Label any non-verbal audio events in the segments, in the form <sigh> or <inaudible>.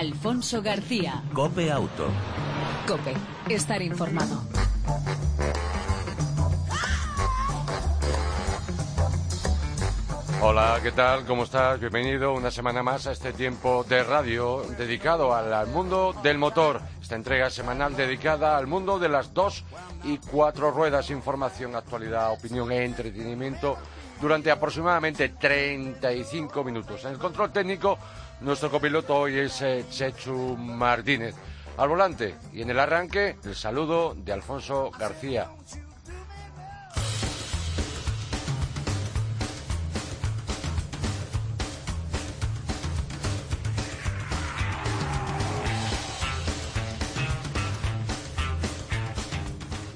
Alfonso García. Cope Auto. Cope, estar informado. Hola, ¿qué tal? ¿Cómo estás? Bienvenido una semana más a este tiempo de radio dedicado al, mundo del motor. Esta entrega semanal dedicada al mundo de las dos y cuatro ruedas, información, actualidad, opinión e entretenimiento durante aproximadamente 35 minutos. En el control técnico, nuestro copiloto hoy es eh, Chechu Martínez. Al volante y en el arranque, el saludo de Alfonso García.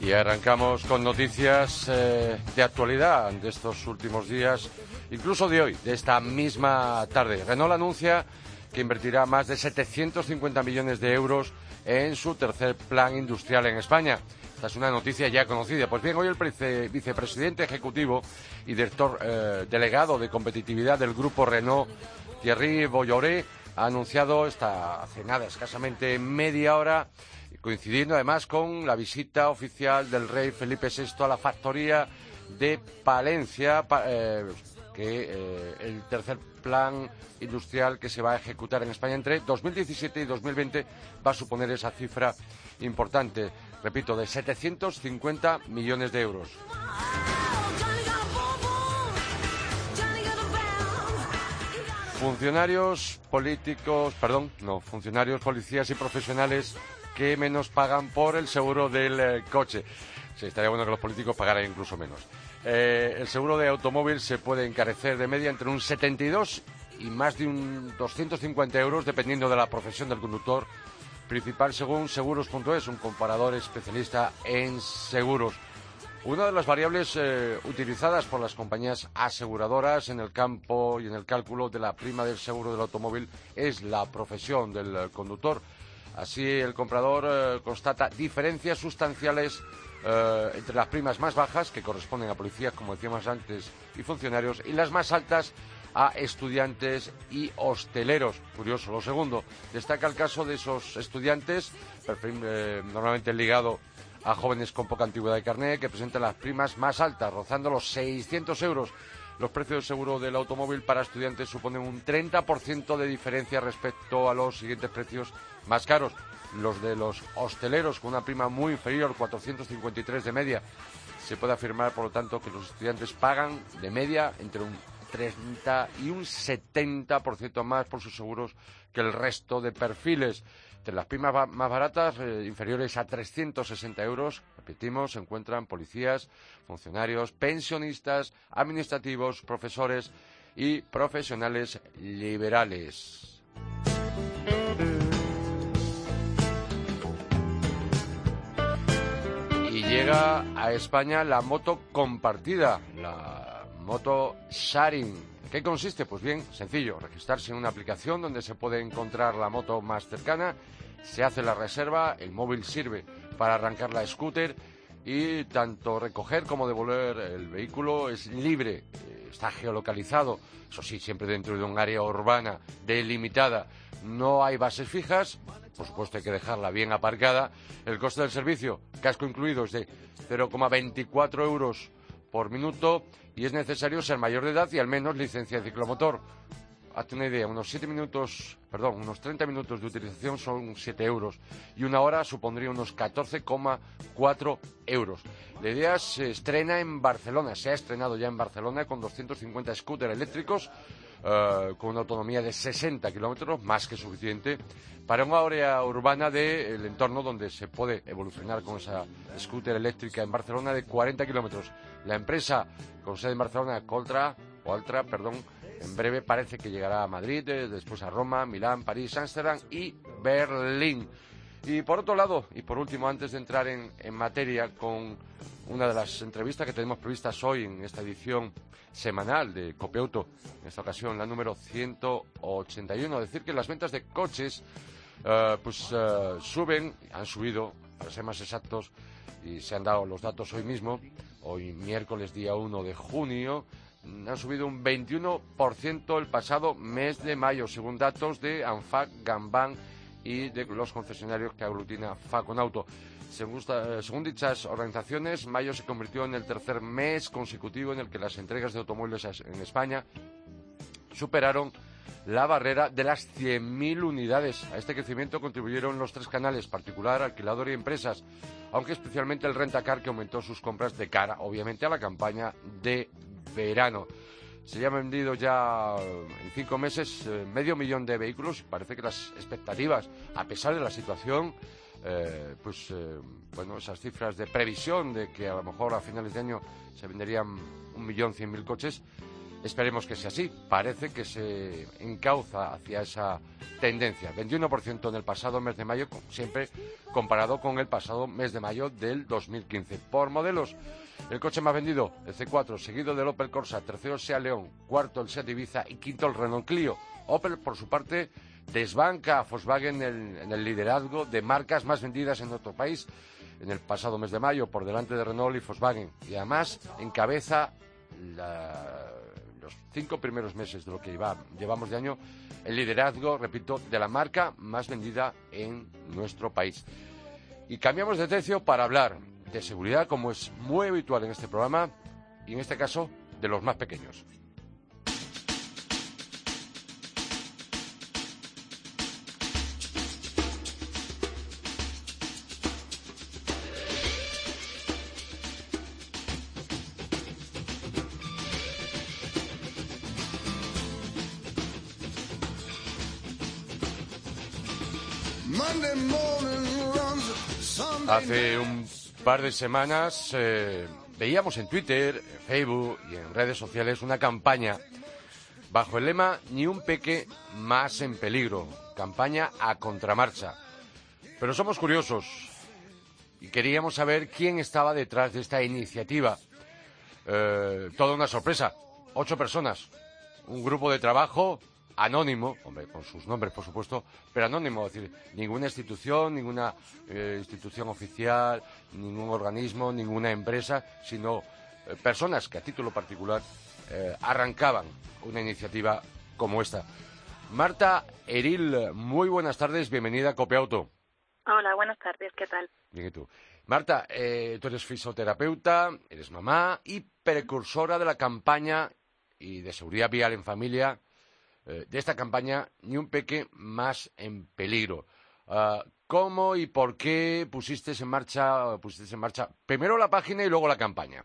Y arrancamos con noticias eh, de actualidad de estos últimos días, incluso de hoy, de esta misma tarde. Renault anuncia que invertirá más de 750 millones de euros en su tercer plan industrial en España. Esta es una noticia ya conocida. Pues bien, hoy el vice- vicepresidente ejecutivo y director eh, delegado de competitividad del grupo Renault, Thierry Bolloré, ha anunciado esta hace nada, escasamente media hora, coincidiendo además con la visita oficial del rey Felipe VI a la factoría de Palencia, pa- eh, que eh, el tercer plan industrial que se va a ejecutar en España entre 2017 y 2020 va a suponer esa cifra importante, repito, de 750 millones de euros. Funcionarios políticos, perdón, no, funcionarios, policías y profesionales que menos pagan por el seguro del eh, coche. Sí, estaría bueno que los políticos pagaran incluso menos. Eh, el seguro de automóvil se puede encarecer de media entre un 72 y más de un 250 euros dependiendo de la profesión del conductor principal según seguros.es, un comparador especialista en seguros. Una de las variables eh, utilizadas por las compañías aseguradoras en el campo y en el cálculo de la prima del seguro del automóvil es la profesión del conductor. Así, el comprador eh, constata diferencias sustanciales eh, entre las primas más bajas, que corresponden a policías, como decíamos antes, y funcionarios, y las más altas a estudiantes y hosteleros. Curioso. Lo segundo, destaca el caso de esos estudiantes, perfil, eh, normalmente ligado a jóvenes con poca antigüedad de carnet que presentan las primas más altas, rozando los 600 euros. Los precios del seguro del automóvil para estudiantes suponen un 30% de diferencia respecto a los siguientes precios más caros. Los de los hosteleros con una prima muy inferior, 453 de media. Se puede afirmar, por lo tanto, que los estudiantes pagan de media entre un 30 y un 70% más por sus seguros que el resto de perfiles. Entre las primas más baratas, eh, inferiores a 360 euros, repetimos, se encuentran policías, funcionarios, pensionistas, administrativos, profesores y profesionales liberales. Llega a España la moto compartida, la moto sharing. ¿Qué consiste? Pues bien, sencillo, registrarse en una aplicación donde se puede encontrar la moto más cercana, se hace la reserva, el móvil sirve para arrancar la scooter y tanto recoger como devolver el vehículo es libre, eh, está geolocalizado, eso sí, siempre dentro de un área urbana delimitada. No hay bases fijas, por supuesto hay que dejarla bien aparcada. El coste del servicio, casco incluido, es de 0,24 euros por minuto y es necesario ser mayor de edad y al menos licencia de ciclomotor. Hazte una idea, unos 7 minutos, perdón, unos 30 minutos de utilización son 7 euros y una hora supondría unos 14,4 euros. La idea se estrena en Barcelona, se ha estrenado ya en Barcelona con 250 scooters eléctricos eh, con una autonomía de 60 kilómetros, más que suficiente, para una área urbana del entorno donde se puede evolucionar con esa scooter eléctrica en Barcelona de 40 kilómetros. La empresa con sede en Barcelona, Coltra, o Altra, perdón, en breve parece que llegará a Madrid, eh, después a Roma, Milán, París, Ámsterdam y Berlín. Y por otro lado, y por último, antes de entrar en, en materia con una de las entrevistas que tenemos previstas hoy en esta edición semanal de Copiauto, en esta ocasión la número 181, decir que las ventas de coches eh, pues eh, suben, han subido, para ser más exactos, y se han dado los datos hoy mismo, hoy miércoles día 1 de junio, mm, han subido un 21% el pasado mes de mayo, según datos de ANFAC Gambán y de los concesionarios que aglutina Faconauto. Según, según dichas organizaciones, mayo se convirtió en el tercer mes consecutivo en el que las entregas de automóviles en España superaron la barrera de las 100.000 unidades. A este crecimiento contribuyeron los tres canales, particular, alquilador y empresas, aunque especialmente el Rentacar, que aumentó sus compras de cara, obviamente, a la campaña de verano. Se han vendido ya en cinco meses eh, medio millón de vehículos y parece que las expectativas, a pesar de la situación, eh, pues eh, bueno, esas cifras de previsión de que a lo mejor a finales de año se venderían un millón cien mil coches, Esperemos que sea así. Parece que se encauza hacia esa tendencia. 21% en el pasado mes de mayo, siempre comparado con el pasado mes de mayo del 2015. Por modelos, el coche más vendido, el C4, seguido del Opel Corsa, tercero el Sea León, cuarto el Seat Ibiza y quinto el Renault Clio. Opel, por su parte, desbanca a Volkswagen en el liderazgo de marcas más vendidas en nuestro país en el pasado mes de mayo, por delante de Renault y Volkswagen. Y además encabeza la los cinco primeros meses de lo que llevamos de año, el liderazgo, repito, de la marca más vendida en nuestro país. Y cambiamos de tercio para hablar de seguridad, como es muy habitual en este programa, y en este caso, de los más pequeños. Hace un par de semanas eh, veíamos en Twitter, en Facebook y en redes sociales una campaña bajo el lema Ni un peque más en peligro, campaña a contramarcha. Pero somos curiosos y queríamos saber quién estaba detrás de esta iniciativa. Eh, toda una sorpresa, ocho personas, un grupo de trabajo anónimo, hombre, con sus nombres, por supuesto, pero anónimo, es decir, ninguna institución, ninguna eh, institución oficial, ningún organismo, ninguna empresa, sino eh, personas que a título particular eh, arrancaban una iniciativa como esta. Marta Eril, muy buenas tardes, bienvenida a Copiauto. Hola, buenas tardes, ¿qué tal? Bien, ¿y tú? Marta, tú eres fisioterapeuta, eres mamá y precursora de la campaña y de seguridad vial en familia eh, de esta campaña Ni un peque más en peligro. Ah, ¿Cómo y por qué pusiste en marcha, pusiste en marcha primero la página y luego la campaña?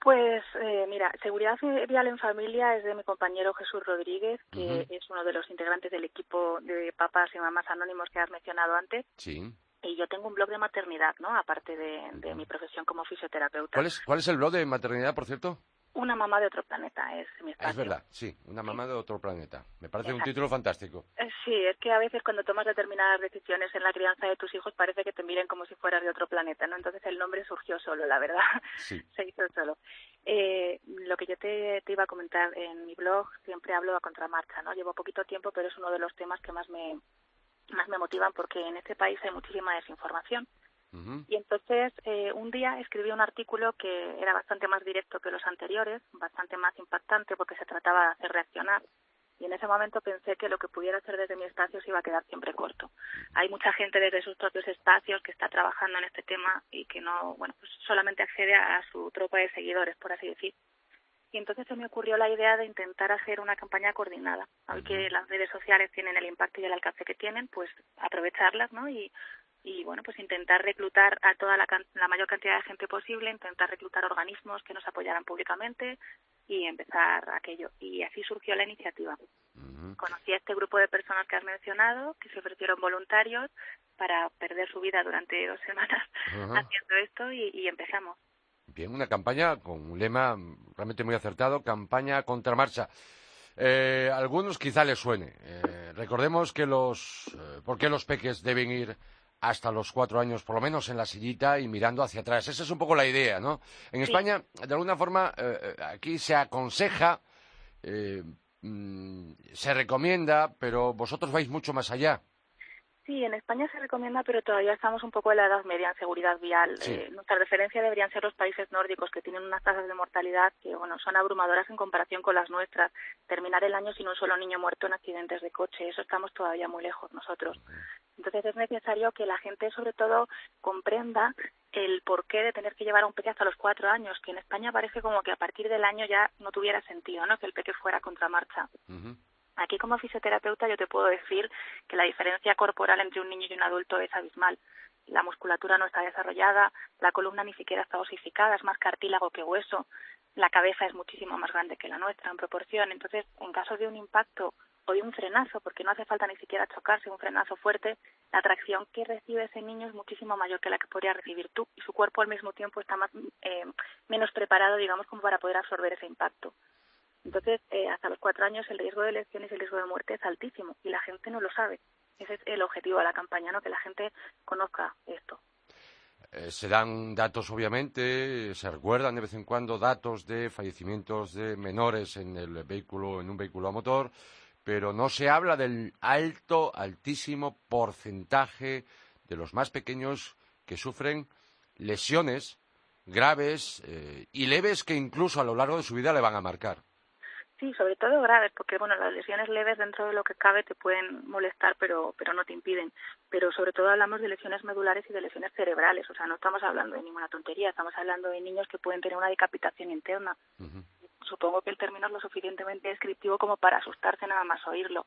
Pues eh, mira, Seguridad Vial en Familia es de mi compañero Jesús Rodríguez, que es uno de los integrantes del equipo de papás y mamás anónimos que has mencionado antes. Sí. Y yo tengo un blog de maternidad, ¿no? Aparte de, mi profesión como fisioterapeuta. ¿Cuál es, ¿Cuál es el blog de maternidad, por cierto? Una mamá de otro planeta es mi espacio. Es verdad, sí, una mamá de otro planeta. Me parece un título fantástico. Eh, sí, es que a veces cuando tomas determinadas decisiones en la crianza de tus hijos parece que te miren como si fueras de otro planeta, ¿no? Entonces el nombre surgió solo, la verdad. Sí. <laughs> Se hizo solo. Eh, lo que yo te, iba a comentar en mi blog, siempre hablo a contramarcha, ¿no? Llevo poquito tiempo, pero es uno de los temas que más me, más me motivan porque en este país hay muchísima desinformación y entonces eh, un día escribí un artículo que era bastante más directo que los anteriores, bastante más impactante porque se trataba de hacer reaccionar. Y en ese momento pensé que lo que pudiera hacer desde mi espacio se iba a quedar siempre corto. Hay mucha gente desde sus propios espacios que está trabajando en este tema y que no, bueno, pues solamente accede a su tropa de seguidores, por así decir. Y entonces se me ocurrió la idea de intentar hacer una campaña coordinada. Hoy que las redes sociales tienen el impacto y el alcance que tienen, pues aprovecharlas, ¿no? Y y bueno pues intentar reclutar a toda la, la, mayor cantidad de gente posible intentar reclutar organismos que nos apoyaran públicamente y empezar aquello. Y así surgió la iniciativa. Conocí a este grupo de personas que has mencionado que se ofrecieron voluntarios para perder su vida durante dos <laughs> semanas haciendo esto y, empezamos. Bien una campaña con un lema realmente muy acertado campaña contra marcha eh, algunos quizá les suene. Eh, recordemos que los, eh, ¿por qué los peques deben ir hasta los cuatro años, por lo menos en la sillita y mirando hacia atrás. Esa es un poco la idea, ¿no? En España, de alguna forma, eh, eh, aquí se aconseja, eh, mm, se recomienda, pero vosotros vais mucho más allá. Sí, en España se recomienda, pero todavía estamos un poco en la edad media en seguridad vial. Eh, nuestra referencia deberían ser los países nórdicos, que tienen unas tasas de mortalidad que, bueno, son abrumadoras en comparación con las nuestras. Terminar el año sin un solo niño muerto en accidentes de coche, eso estamos todavía muy lejos nosotros. Entonces es necesario que la gente, sobre todo, comprenda el porqué de tener que llevar a un peque hasta los cuatro años, que en España parece como que a partir del año ya no tuviera sentido, ¿no? Que el peque fuera contramarcha. Aquí como fisioterapeuta yo te puedo decir que la diferencia corporal entre un niño y un adulto es abismal. La musculatura no está desarrollada, la columna ni siquiera está osificada, es más cartílago que hueso, la cabeza es muchísimo más grande que la nuestra en proporción. Entonces, en caso de un impacto o de un frenazo, porque no hace falta ni siquiera chocarse, un frenazo fuerte, la tracción que recibe ese niño es muchísimo mayor que la que podría recibir tú y su cuerpo al mismo tiempo está más, eh, menos preparado, digamos, como para poder absorber ese impacto. Entonces, eh, hasta los cuatro años el riesgo de lesiones y el riesgo de muerte es altísimo y la gente no lo sabe. Ese es el objetivo de la campaña, ¿no? Que la gente conozca esto. Eh, se dan datos, obviamente, se recuerdan de vez en cuando datos de fallecimientos de menores en el vehículo, en un vehículo a motor, pero no se habla del alto, altísimo porcentaje de los más pequeños que sufren lesiones graves eh, y leves que incluso a lo largo de su vida le van a marcar. Sí, sobre todo graves, porque bueno, las lesiones leves dentro de lo que cabe te pueden molestar, pero pero no te impiden. Pero sobre todo hablamos de lesiones medulares y de lesiones cerebrales, o sea, no estamos hablando de ninguna tontería, estamos hablando de niños que pueden tener una decapitación interna supongo que el término es lo suficientemente descriptivo como para asustarse nada más oírlo.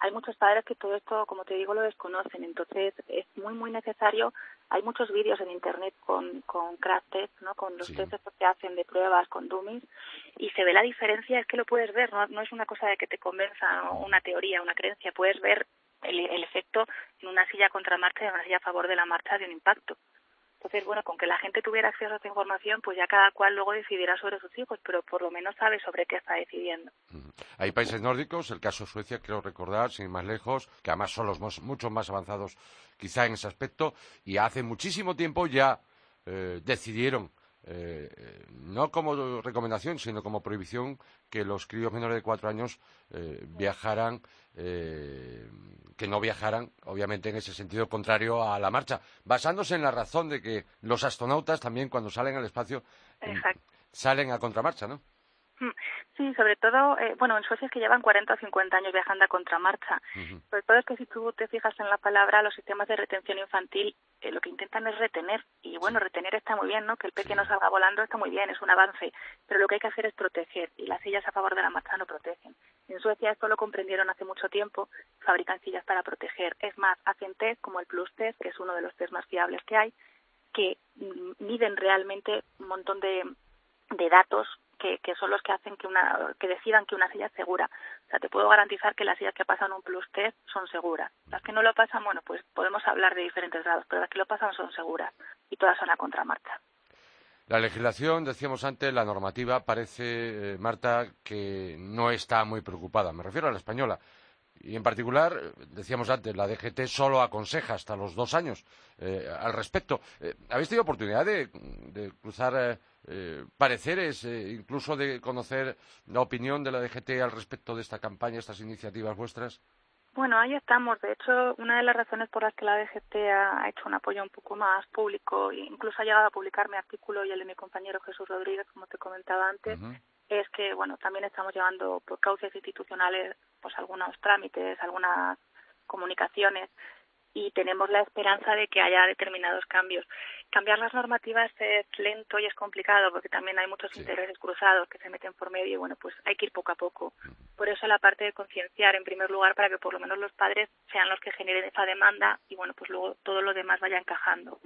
Hay muchos padres que todo esto, como te digo, lo desconocen, entonces es muy, muy necesario. Hay muchos vídeos en Internet con, con crash test, ¿no? con los test que hacen de pruebas con dummies, y se ve la diferencia, es que lo puedes ver, no, no es una cosa de que te convenza una teoría, una creencia, puedes ver el, el efecto en una silla contra marcha y en una silla a favor de la marcha de un impacto. Entonces, bueno, con que la gente tuviera acceso a esta información, pues ya cada cual luego decidirá sobre sus hijos, pero por lo menos sabe sobre qué está decidiendo. Hay países nórdicos, el caso Suecia, creo recordar, sin ir más lejos, que además son los más, mucho más avanzados quizá en ese aspecto, y hace muchísimo tiempo ya eh, decidieron eh, no como recomendación, sino como prohibición, que los críos menores de cuatro años eh, viajaran eh, que no viajaran, obviamente en ese sentido contrario a la marcha, basándose en la razón de que los astronautas también cuando salen al espacio salen a contramarcha, ¿no? Mm, sí, sobre todo, eh, bueno, en Suecia es que llevan 40 o 50 años viajando a contramarcha. Sobre todo es que si tú te fijas en la palabra, los sistemas de retención infantil eh, lo que intentan es retener. Y bueno, retener está muy bien, ¿no? Que el pequeño salga volando está muy bien, es un avance. Pero lo que hay que hacer es proteger. Y las sillas a favor de la marcha no protegen. En Suecia esto lo comprendieron hace mucho tiempo, fabrican sillas para proteger. Es más, hacen test como el Plus Test, que es uno de los test más fiables que hay, que mm, miden realmente un montón de, de datos que, son los que hacen que una que decidan que una silla es segura. O sea, te puedo garantizar que las sillas que pasan un plus test son seguras. Las que no lo pasan, bueno, pues podemos hablar de diferentes grados, pero las que lo pasan son seguras y todas son a contramarcha. La legislación, decíamos antes, la normativa parece, eh, Marta, que no está muy preocupada. Me refiero a la española. Y en particular, decíamos antes, la DGT solo aconseja hasta los dos años eh, al respecto. Eh, ¿Habéis tenido oportunidad de, cruzar eh, pareceres, incluso de conocer la opinión de la DGT al respecto de esta campaña, estas iniciativas vuestras? Bueno, ahí estamos. De hecho, una de las razones por las que la DGT ha hecho un apoyo un poco más público, e incluso ha llegado a publicar mi artículo y el de mi compañero Jesús Rodríguez, como te comentaba antes, es que bueno también estamos llevando por causas institucionales pues algunos trámites algunas comunicaciones y tenemos la esperanza de que haya determinados cambios. Cambiar las normativas es lento y es complicado porque también hay muchos intereses cruzados que se meten por medio y bueno, pues hay que ir poco a poco. Por eso la parte de concienciar en primer lugar para que por lo menos los padres sean los que generen esa demanda y bueno, pues luego todo lo demás vaya encajando.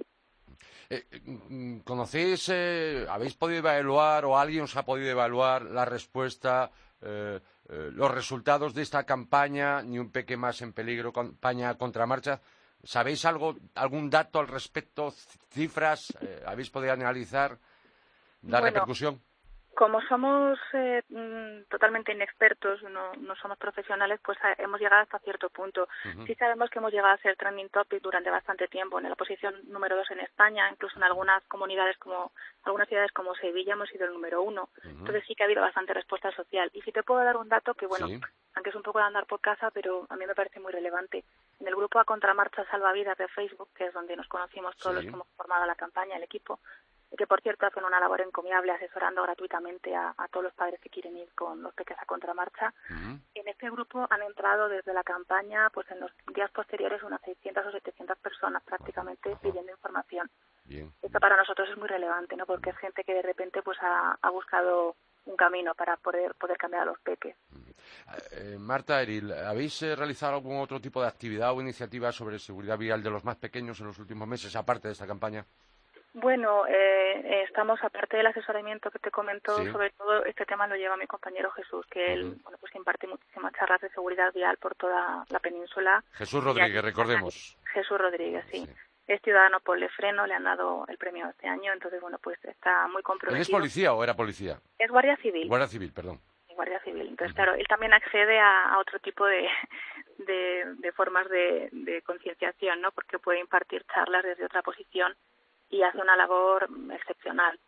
Eh, mm, ¿Conocéis, eh, habéis podido evaluar o alguien os ha podido evaluar la respuesta, eh, los resultados de esta campaña, ni un peque más en peligro, campaña contramarcha? ¿Sabéis algo, algún dato al respecto, cifras? ¿Habéis podido analizar la repercusión? Como somos eh, mm, totalmente inexpertos, no, no somos profesionales, pues eh, hemos llegado hasta cierto punto. Sí sabemos que hemos llegado a ser trending topic durante bastante tiempo, en la posición número dos en España, incluso en algunas comunidades como, algunas ciudades como Sevilla hemos sido el número uno. Entonces sí que ha habido bastante respuesta social. Y si te puedo dar un dato que, bueno, aunque es un poco de andar por casa, pero a mí me parece muy relevante. En el grupo A Contramarcha Salvavidas de Facebook, que es donde nos conocimos todos los Sí. que hemos formado la campaña, el equipo, que por cierto hacen una labor encomiable asesorando gratuitamente a, a todos los padres que quieren ir con los peques a Contramarcha. En este grupo han entrado desde la campaña, pues en los días posteriores, unas 600 o 700 personas prácticamente pidiendo información. Bien. Esto para nosotros es muy relevante, ¿no? Porque es gente que de repente pues ha, ha buscado un camino para poder poder cambiar a los peques. Eh, Marta Eril, ¿habéis eh, realizado algún otro tipo de actividad o iniciativa sobre seguridad vial de los más pequeños en los últimos meses, aparte de esta campaña? Bueno, eh, estamos, aparte del asesoramiento que te comento, Sí. sobre todo este tema lo lleva mi compañero Jesús, que él bueno, pues imparte muchísimas charlas de seguridad vial por toda la península. Jesús Rodríguez, aquí- recordemos. Jesús Rodríguez, sí. Sí. Es ciudadano por Lefreno, le han dado el premio este año, entonces, bueno, pues está muy ¿Él comprometido. es policía o era policía? Es guardia civil. Guardia Civil, perdón. Guardia Civil. Entonces, claro, él también accede a, a otro tipo de, de, de formas de, de concienciación, ¿no? Porque puede impartir charlas desde otra posición y hace una labor excepcional.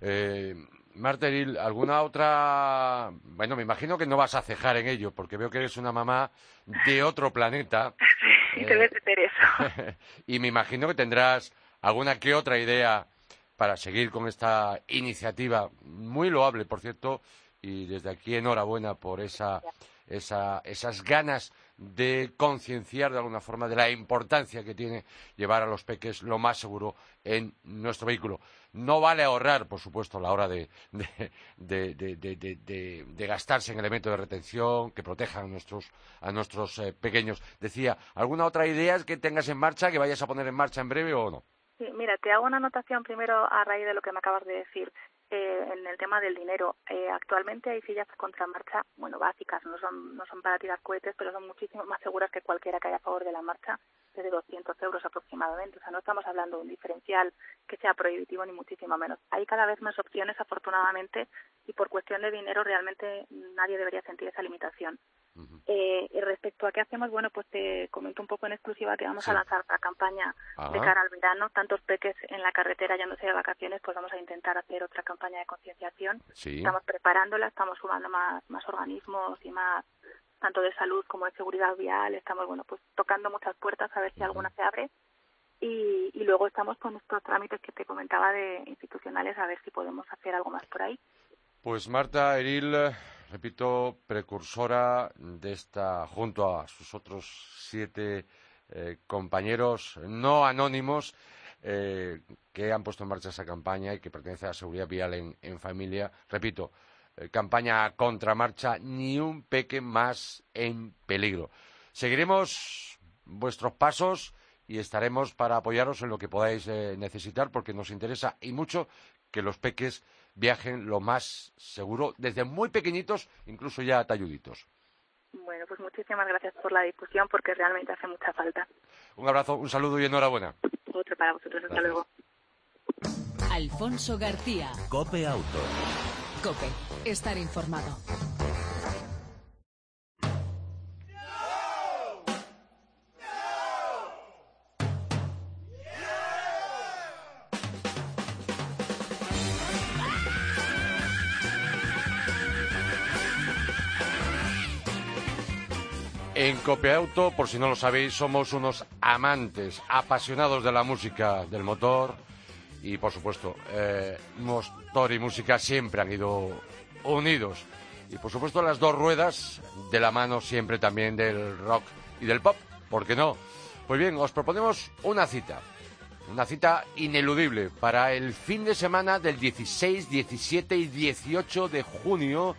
Eh, Marta Eril, ¿alguna otra...? Bueno, me imagino que no vas a cejar en ello, porque veo que eres una mamá de otro planeta. <laughs> Y Eh, debe de ser eso. y me imagino que tendrás alguna que otra idea para seguir con esta iniciativa, muy loable, por cierto, y desde aquí enhorabuena por esa, esa, esas ganas de concienciar de alguna forma de la importancia que tiene llevar a los peques lo más seguro en nuestro vehículo. No vale ahorrar, por supuesto, a la hora de, de, gastarse en elementos de retención que protejan a nuestros, a nuestros eh, pequeños. Decía, ¿alguna otra idea que tengas en marcha, que vayas a poner en marcha en breve o no? Mira, te hago una anotación primero a raíz de lo que me acabas de decir. Eh, en el tema del dinero, eh, actualmente hay sillas de contramarcha, bueno, básicas, no son, no son para tirar cohetes, pero son muchísimo más seguras que cualquiera que haya a favor de la marcha, desde 200 euros aproximadamente. O sea, no estamos hablando de un diferencial que sea prohibitivo ni muchísimo menos. Hay cada vez más opciones, afortunadamente, y por cuestión de dinero realmente nadie debería sentir esa limitación. Eh, y respecto a qué hacemos, bueno, pues te comento un poco en exclusiva que vamos Sí. a lanzar la campaña de cara al verano. Tantos peques en la carretera yéndose de vacaciones, pues vamos a intentar hacer otra campaña de concienciación. Sí. Estamos preparándola, estamos sumando más, más organismos y más, tanto de salud como de seguridad vial. Estamos, bueno, pues tocando muchas puertas a ver si alguna se abre. Y, y luego estamos con estos trámites que te comentaba de institucionales a ver si podemos hacer algo más por ahí. Pues Marta Eril, repito, precursora de esta, junto a sus otros siete eh, compañeros no anónimos eh, que han puesto en marcha esa campaña y que pertenece a la seguridad vial en, familia. Repito, eh, campaña contramarcha, ni un peque más en peligro. Seguiremos vuestros pasos y estaremos para apoyaros en lo que podáis necesitar porque nos interesa y mucho que los peques viajen lo más seguro desde muy pequeñitos, incluso ya talluditos. Bueno, pues muchísimas gracias por la discusión porque realmente hace mucha falta. Un abrazo, un saludo y enhorabuena. Otro para vosotros. Hasta Gracias. luego. Alfonso García. Cope Auto. Cope. Estar informado. En Copeauto, por si no lo sabéis, somos unos amantes, apasionados de la música, del motor y, por supuesto, eh, motor y música siempre han ido unidos. Y, por supuesto, las dos ruedas de la mano siempre también del rock y del pop, ¿por qué no? Pues bien, os proponemos una cita, una cita ineludible para el fin de semana del 16, 17 y 18 de junio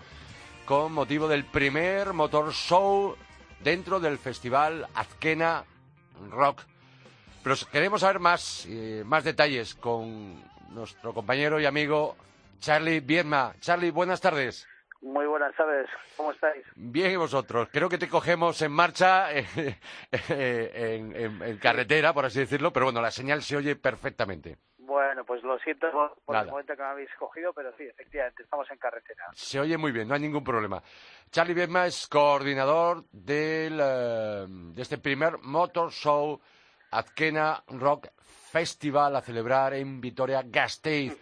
con motivo del primer motor show dentro del festival Azkena Rock. Pero queremos saber más, eh, más detalles con nuestro compañero y amigo Charlie Bierma. Charlie, buenas tardes. Muy buenas tardes, ¿cómo estáis? Bien, ¿y vosotros? Creo que te cogemos en marcha, <laughs> eh, eh, en, en- en carretera, por así decirlo, pero bueno, la señal se oye perfectamente. Bueno, pues lo siento por, el momento que me habéis cogido, pero sí, efectivamente, estamos en carretera. Se oye muy bien, no hay ningún problema. Charlie Bierma es coordinador del, eh, de este primer Motor Show Azkena Rock Festival a celebrar en Vitoria-Gasteiz.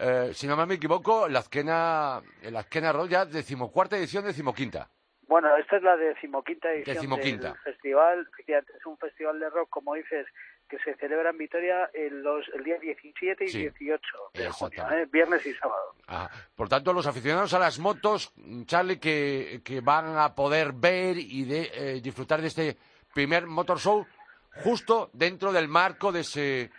Eh, si no me equivoco, la Azkena, el Azkena Rock ya decimocuarta edición, decimoquinta. Bueno, esta es la decimoquinta edición Decimoquinta. del festival. Efectivamente, es un festival de rock, como dices, que se celebra en Vitoria el, los, el día 17 y Sí. 18 de junio. ¿eh? viernes y sábado. Ah, por tanto, los aficionados a las motos, Charlie, que, que van a poder ver y de, eh, disfrutar de este primer Motor Show justo dentro del marco de ese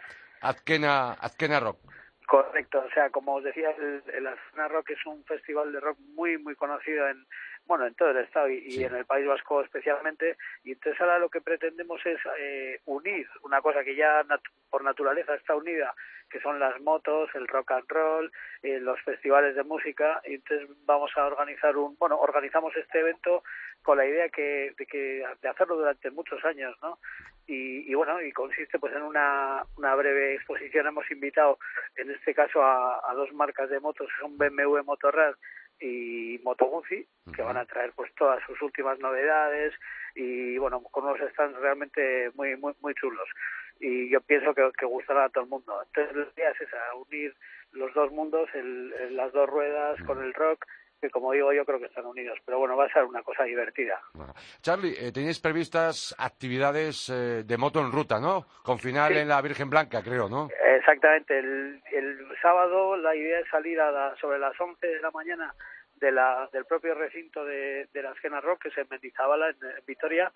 Azkena, Azkena Rock. Correcto, o sea, como os decía, el, el Azkena Rock es un festival de rock muy, muy conocido en, bueno, en todo el estado y, en el País Vasco especialmente. Y entonces ahora lo que pretendemos es eh, unir una cosa que ya nat- por naturaleza está unida, que son las motos, el rock and roll, eh, los festivales de música. Y entonces vamos a organizar un, bueno, organizamos este evento con la idea que, de que de hacerlo durante muchos años, ¿no? Y, y bueno, y consiste pues en una, una breve exposición. Hemos invitado en este caso a, a dos marcas de motos, son BMW Motorrad y Moto Guzzi, que van a traer pues todas sus últimas novedades y bueno, con unos stands realmente muy muy muy chulos. Y yo pienso que, que gustará a todo el mundo. Entonces la idea es esa, unir los dos mundos, el, el- las dos ruedas con el rock, que como digo yo creo que están unidos. Pero bueno, va a ser una cosa divertida. Bueno. Charlie, eh, tenéis previstas actividades eh, de moto en ruta, ¿no? Con final Sí. en la Virgen Blanca, creo, ¿no? Exactamente, el, el sábado la idea es salir a la- sobre las 11 de la mañana de la, del propio recinto de, de la Esquena Rock, que es en Mendizábala, en, en Vitoria,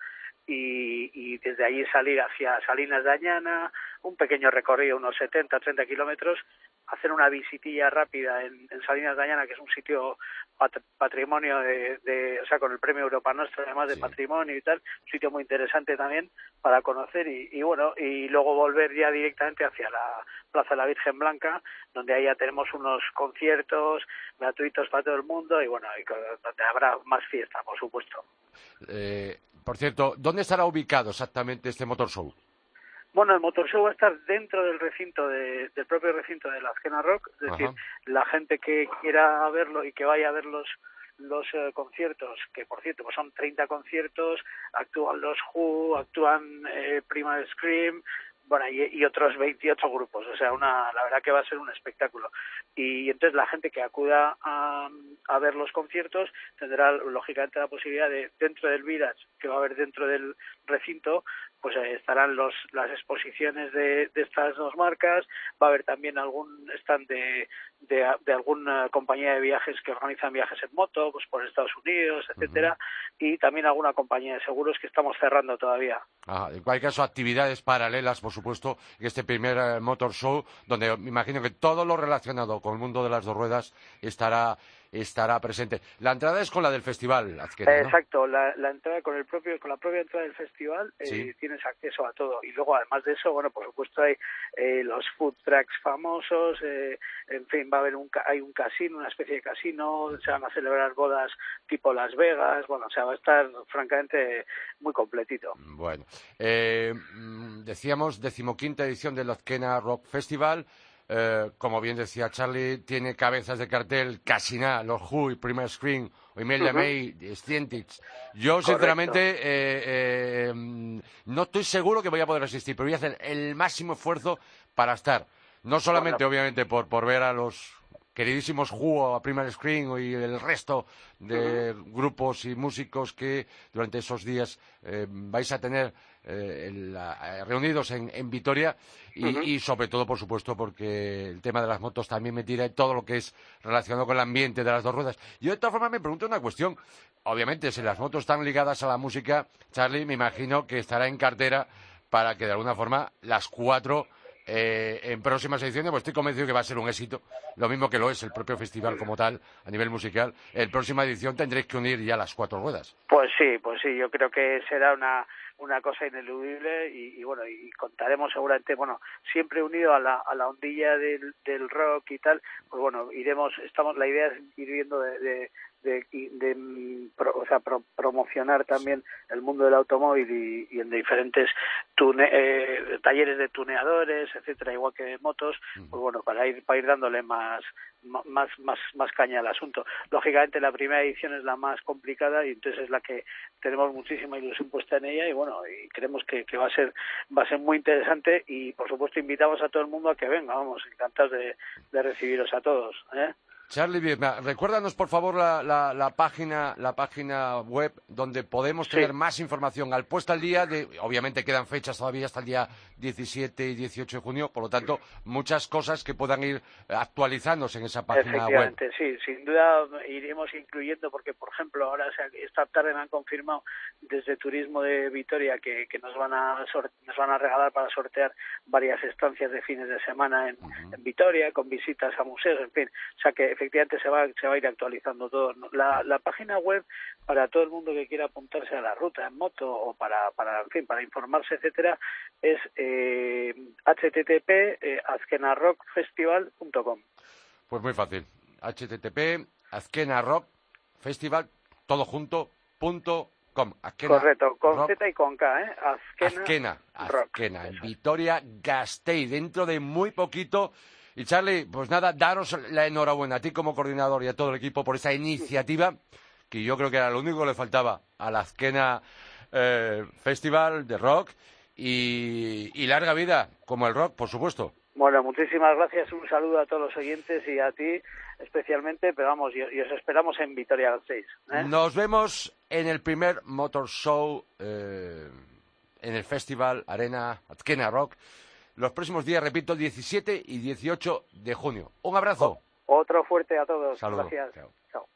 y, y desde allí salir hacia Salinas de Añana, un pequeño recorrido, unos 70, 30 kilómetros, hacer una visitilla rápida en, en Salinas de Añana, que es un sitio pat- patrimonio de, de- o sea, con el premio Europa Nostra, además de Sí. patrimonio y tal, un sitio muy interesante también para conocer y, y bueno, y luego volver ya directamente hacia la Plaza de la Virgen Blanca, donde ahí ya tenemos unos conciertos gratuitos para todo el mundo y bueno, y donde habrá más fiesta, por supuesto. Eh, por cierto, ¿dónde estará ubicado exactamente este Motor Show? Bueno, el Motor Show va a estar dentro del recinto, de- del propio recinto de la Azkena Rock, es decir, la gente que quiera verlo y que vaya a ver los los eh, conciertos, que por cierto pues son 30 conciertos, actúan los Who, actúan eh, Primal Scream, bueno, y, y otros 28 grupos, o sea, una, la verdad que va a ser un espectáculo. Y entonces la gente que acuda a, a ver los conciertos tendrá lógicamente la posibilidad de, dentro del Village, que va a haber dentro del recinto, pues eh, estarán los, las exposiciones de, de estas dos marcas, va a haber también algún stand de, de, de alguna compañía de viajes que organizan viajes en moto, pues por Estados Unidos, etcétera, y también alguna compañía de seguros que estamos cerrando todavía. Ajá, en cualquier caso, actividades paralelas, por supuesto, en este primer eh, Motor Show, donde me imagino que todo lo relacionado con el mundo de las dos ruedas estará, estará presente. La entrada es con la del festival. Exacto, la, la entrada con el propio, con la propia entrada del festival eh, Sí. tienes acceso a todo y luego además de eso, bueno, por supuesto hay eh, los food trucks famosos, eh, en fin, va a haber un hay un casino, una especie de casino, se van a celebrar bodas tipo Las Vegas, bueno, o sea, va a estar francamente muy completito. Bueno, eh, mm, decíamos decimoquinta edición del Azquena Rock Festival. Eh, como bien decía Charlie, tiene cabezas de cartel casi nada, los Who, y Primer Screen, o Imelda Ujú. May, Scientix. Yo, sinceramente, eh, eh, no estoy seguro que voy a poder asistir, pero voy a hacer el máximo esfuerzo para estar. No solamente, obviamente, por, por ver a los queridísimos Who, a Primer Screen y el resto de grupos y músicos que durante esos días vais a tener eh, la- eh, reunidos en, en Vitoria y, y sobre todo, por supuesto, porque el tema de las motos también me tira todo lo que es relacionado con el ambiente de las dos ruedas. Yo de todas formas me pregunto una cuestión. Obviamente, si las motos están ligadas a la música, Charlie, me imagino que estará en cartera para que de alguna forma las cuatro eh, en próximas ediciones, pues estoy convencido que va a ser un éxito, lo mismo que lo es el propio festival como tal, a nivel musical. En próxima edición tendréis que unir ya las cuatro ruedas. Pues sí, pues sí, yo creo que será una una cosa ineludible y, y bueno y contaremos seguramente bueno siempre unido a la, a la ondilla del, del rock y tal pues bueno iremos estamos la idea es ir viendo de, de, de, de, pro- o sea, pro- promocionar también el mundo del automóvil y, y en diferentes tune- eh, talleres de tuneadores etcétera igual que de motos pues bueno para ir para ir dándole más más más más caña al asunto lógicamente la primera edición es la más complicada y entonces es la que tenemos muchísima ilusión puesta en ella y bueno y creemos que, que va a ser va a ser muy interesante y por supuesto invitamos a todo el mundo a que venga vamos encantados de, de recibiros a todos ¿eh? Charlie Viedma, recuérdanos por favor la, la, la, página la página web donde podemos tener Sí. más información al puesto al día de obviamente quedan fechas todavía hasta el día 17 y 18 de junio, por lo tanto muchas cosas que puedan ir actualizándose en esa página web. Sí, sin duda iremos incluyendo, porque por ejemplo, ahora esta tarde me han confirmado desde Turismo de Vitoria que, que nos van a nos van a regalar para sortear varias estancias de fines de semana en, en Vitoria, con visitas a museos, en fin, o sea que efectivamente se va se va a ir actualizando todo. La, la página web para todo el mundo que quiera apuntarse a la ruta en moto o para, para en fin, para informarse, etcétera, es eh, http eh, azkenarrockfestival.com. Pues muy fácil. http azkena rock festival todo junto punto com. Azkena Correcto, con Rock Z y con K, ¿eh? Azkena, Azkena, Rock. En. Vitoria Gasteiz, dentro de muy poquito. Y Charlie, pues nada, daros la enhorabuena a ti como coordinador y a todo el equipo por esta iniciativa, que yo creo que era lo único que le faltaba a la Azkena eh, Festival de Rock y, y larga vida, como el rock, por supuesto. Bueno, muchísimas gracias, un saludo a todos los oyentes y a ti especialmente, pero vamos, y, y os esperamos en Vitoria Gasteiz. ¿eh? Nos vemos en el primer Motor Show eh, en el Festival Arena Azkena Rock los próximos días, repito, 17 y 18 de junio. Un abrazo. Otro fuerte a todos. Saludos. Gracias. Chao. Chao.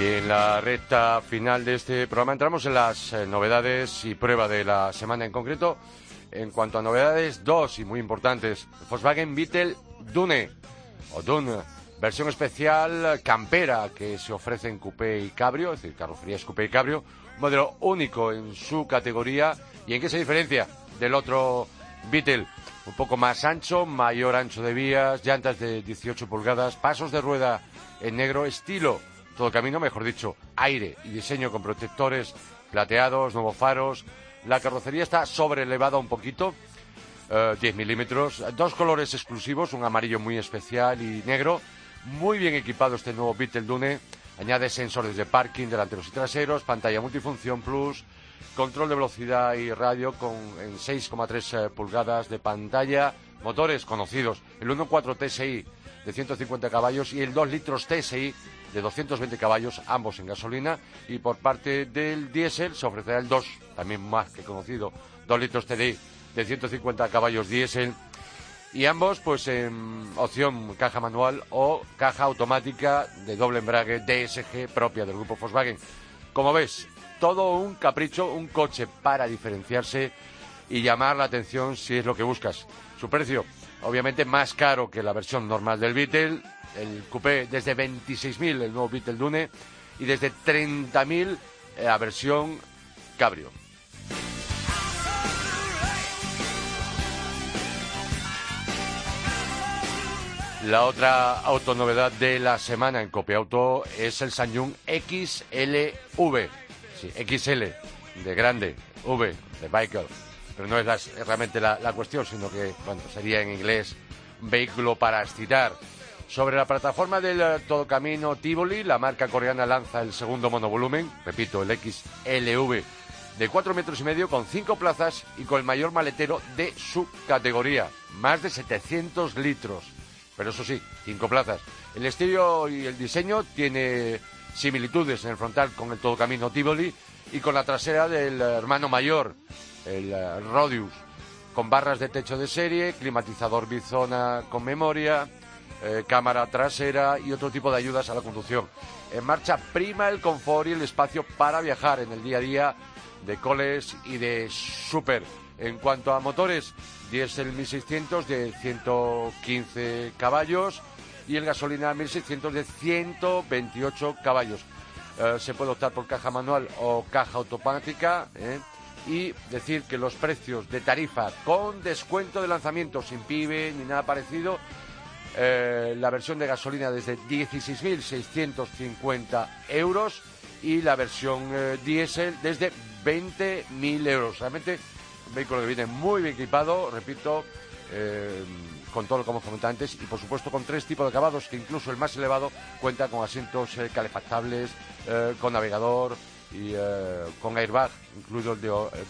Y en la recta final de este programa entramos en las eh, novedades y prueba de la semana en concreto. En cuanto a novedades, dos y muy importantes. Volkswagen Beetle Dune, o Dune, versión especial campera que se ofrece en coupé y cabrio, es decir, carrocerías coupé y cabrio, modelo único en su categoría. ¿Y en qué se diferencia del otro Beetle? Un poco más ancho, mayor ancho de vías, llantas de 18 pulgadas, pasos de rueda en negro, estilo todo camino, mejor dicho, aire y diseño con protectores plateados, nuevos faros. La carrocería está sobrelevada un poquito, eh, 10 milímetros, dos colores exclusivos, un amarillo muy especial y negro. Muy bien equipado este nuevo Beetle Dune. Añade sensores de parking delanteros y traseros, pantalla multifunción plus, control de velocidad y radio con en 6,3 eh, pulgadas de pantalla, motores conocidos, el 1.4 TSI de 150 caballos y el 2 litros TSI de 220 caballos, ambos en gasolina, y por parte del diésel se ofrecerá el 2, también más que conocido, 2 litros TDI de 150 caballos diésel, y ambos pues en opción caja manual o caja automática de doble embrague DSG propia del grupo Volkswagen. Como ves, todo un capricho, un coche para diferenciarse y llamar la atención si es lo que buscas. Su precio, obviamente más caro que la versión normal del Beetle, el coupé desde 26.000 el nuevo Beetle Dune y desde 30.000 eh, la versión cabrio. La otra autonovedad de la semana en Copiauto es el Sanyung XLV. Sí, XL, de grande, V, de vehicle. Pero no es, realmente la, cuestión, sino que, bueno, sería en inglés vehículo para estirar. Sobre la plataforma del eh, Todocamino Tivoli, la marca coreana lanza el segundo monovolumen, repito, el XLV, de 4 metros y medio con 5 plazas y con el mayor maletero de su categoría, más de 700 litros. Pero eso sí, 5 plazas. El estilo y el diseño tiene similitudes en el frontal con el Todocamino Tivoli y con la trasera del hermano mayor, el eh, Rodius, con barras de techo de serie, climatizador bizona con memoria, eh, cámara trasera y otro tipo de ayudas a la conducción. En marcha prima el confort y el espacio para viajar en el día a día de coles y de super. En cuanto a motores, diésel 1600 de 115 caballos y el gasolina 1600 de 128 caballos. Eh, se puede optar por caja manual o caja automática. ¿eh? Y decir que los precios de tarifa con descuento de lanzamiento sin PIB ni nada parecido eh, la versión de gasolina desde 16.650 euros y la versión eh, diésel desde 20.000 euros. Realmente un vehículo que viene muy bien equipado, repito, eh, con todo lo que hemos comentado antes, y por supuesto con tres tipos de acabados, que incluso el más elevado cuenta con asientos eh, calefactables, con navegador y con airbag, incluido el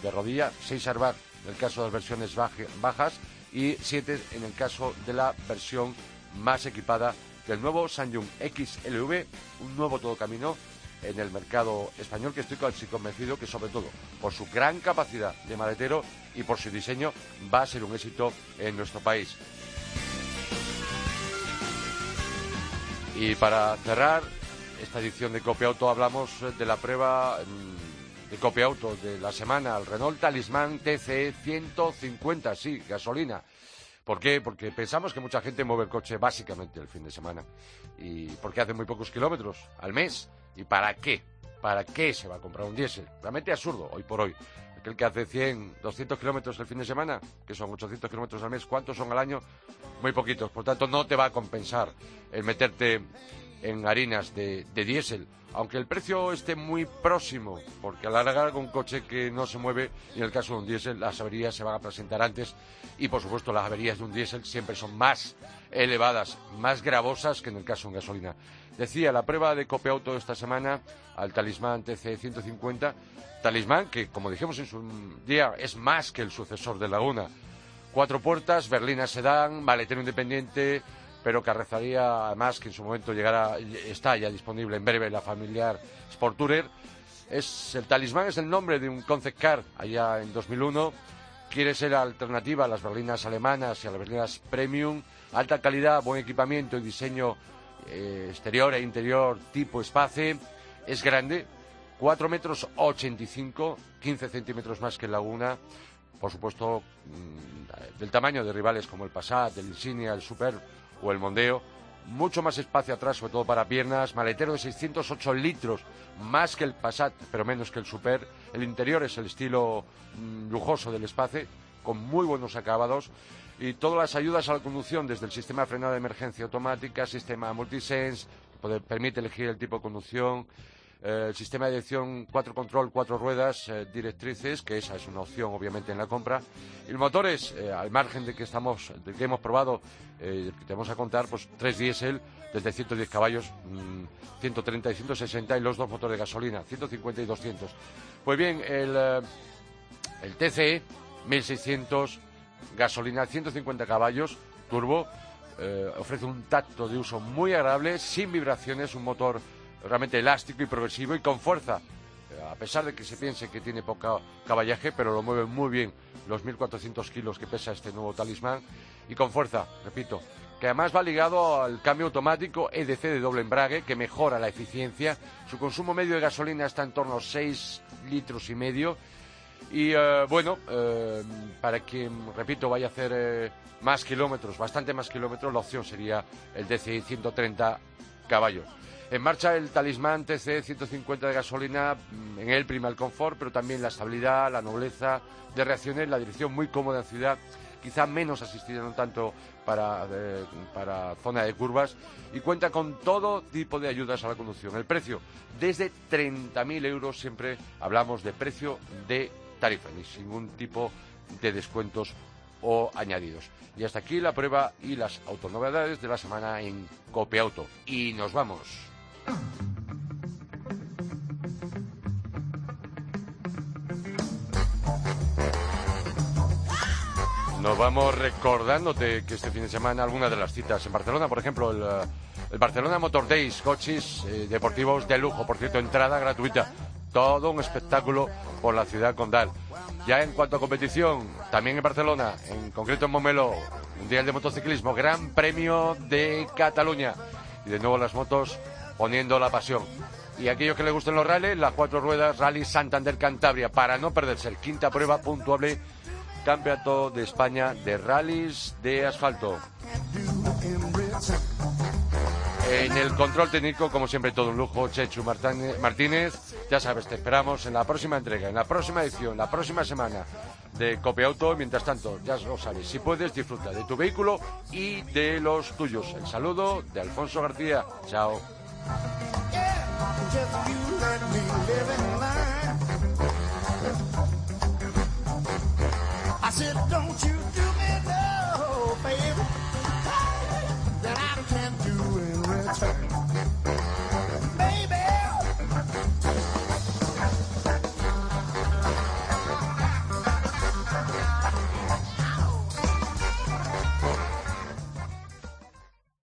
de, rodilla, seis airbags en el caso de las versiones bajas y siete en el caso de la versión más equipada del nuevo Samsung XLV, un nuevo todo camino en el mercado español que estoy casi convencido que sobre todo por su gran capacidad de maletero y por su diseño va a ser un éxito en nuestro país. Y para cerrar esta edición de Copia Auto hablamos de la prueba de Copia Auto de la semana, el Renault Talismán TCE 150, sí, gasolina. ¿Por qué? Porque pensamos que mucha gente mueve el coche básicamente el fin de semana y porque hace muy pocos kilómetros al mes ¿Y para qué? ¿Para qué se va a comprar un diésel? Realmente absurdo, hoy por hoy. Aquel que hace 100, 200 kilómetros el fin de semana, que son 800 kilómetros al mes, ¿cuántos son al año? Muy poquitos. Por tanto, no te va a compensar el meterte en harinas de, diésel, aunque el precio esté muy próximo, porque a la larga un coche que no se mueve, en el caso de un diésel, las averías se van a presentar antes, y por supuesto las averías de un diésel siempre son más elevadas, más gravosas que en el caso de un gasolina. Decía, la prueba de Copiauto esta semana al Talismán TC 150, Talismán que, como dijimos en su día, es más que el sucesor de Laguna. Cuatro puertas, berlina sedán, maletero independiente, pero carrezaría además que en su momento llegará, está ya disponible en breve la familiar Sport Tourer. Es, el Talismán es el nombre de un concept car allá en 2001. Quiere ser alternativa a las berlinas alemanas y a las berlinas premium. Alta calidad, buen equipamiento y diseño eh, exterior e interior tipo espacio. Es grande, 4 metros 85, 15 centímetros más que Laguna. Por supuesto, mm, del tamaño de rivales como el Passat, el Insignia, el Super o el Mondeo. Mucho más espacio atrás, sobre todo para piernas. Maletero de 608 litros, más que el Passat, pero menos que el Super. El interior es el estilo mm, lujoso del espacio, con muy buenos acabados y todas las ayudas a la conducción, desde el sistema de frenado de emergencia automática, sistema multisense, permite elegir el tipo de conducción, eh, el sistema de dirección cuatro control, cuatro ruedas, eh, directrices, que esa es una opción obviamente en la compra. Y los motores, eh, al margen de que estamos, de que hemos probado, que te vamos a contar, pues tres diésel desde 110 caballos, 130 mm, y 160 y los dos motores de gasolina, 150 y 200. Pues bien, el, el TCE 1600 gasolina 150 caballos, turbo, ofrece un tacto de uso muy agradable, sin vibraciones, un motor realmente elástico y progresivo y con fuerza. Eh, a pesar de que se piense que tiene poco caballaje, pero lo mueve muy bien los 1.400 kilos que pesa este nuevo talismán y con fuerza, repito, que además va ligado al cambio automático EDC de doble embrague que mejora la eficiencia. Su consumo medio de gasolina está en torno a 6 litros y medio y eh, bueno, eh, para quien, repito, vaya a hacer más kilómetros, bastante más kilómetros, la opción sería el DCI 130 caballos. En marcha el talismán TC 150 de gasolina, mm, en él prima el confort, pero también la estabilidad, la nobleza de reacciones, la dirección muy cómoda en ciudad, quizá menos asistida, no tanto para, para zona de curvas, y cuenta con todo tipo de ayudas a la conducción. El precio, desde 30.000 euros, siempre hablamos de precio de tarifa, ni ningún tipo de descuentos o añadidos. Y hasta aquí la prueba y las autonovedades de la semana en Copiauto. Y nos vamos. Nos vamos recordándote que este fin de semana algunas de las citas en Barcelona, por ejemplo, el, Barcelona Motor Days, coches eh, deportivos de lujo, por cierto, entrada gratuita todo un espectáculo por la ciudad condal. Ya en cuanto a competición, también en Barcelona, en concreto en Momelo, Mundial de Motociclismo, Gran Premio de Cataluña. Y de nuevo las motos poniendo la pasión. Y aquellos que les gusten los rallies, las cuatro ruedas Rally Santander Cantabria, para no perderse el quinta prueba puntuable Campeonato de España de rallies de asfalto. En el control técnico, como siempre, todo un lujo, Chechu Martínez. Ya sabes, te esperamos en la próxima entrega, en la próxima edición, la próxima semana de Copia Auto. Mientras tanto, ya lo sabes, si puedes, disfruta de tu vehículo y de los tuyos. El saludo de Alfonso García. Chao. Said, don't you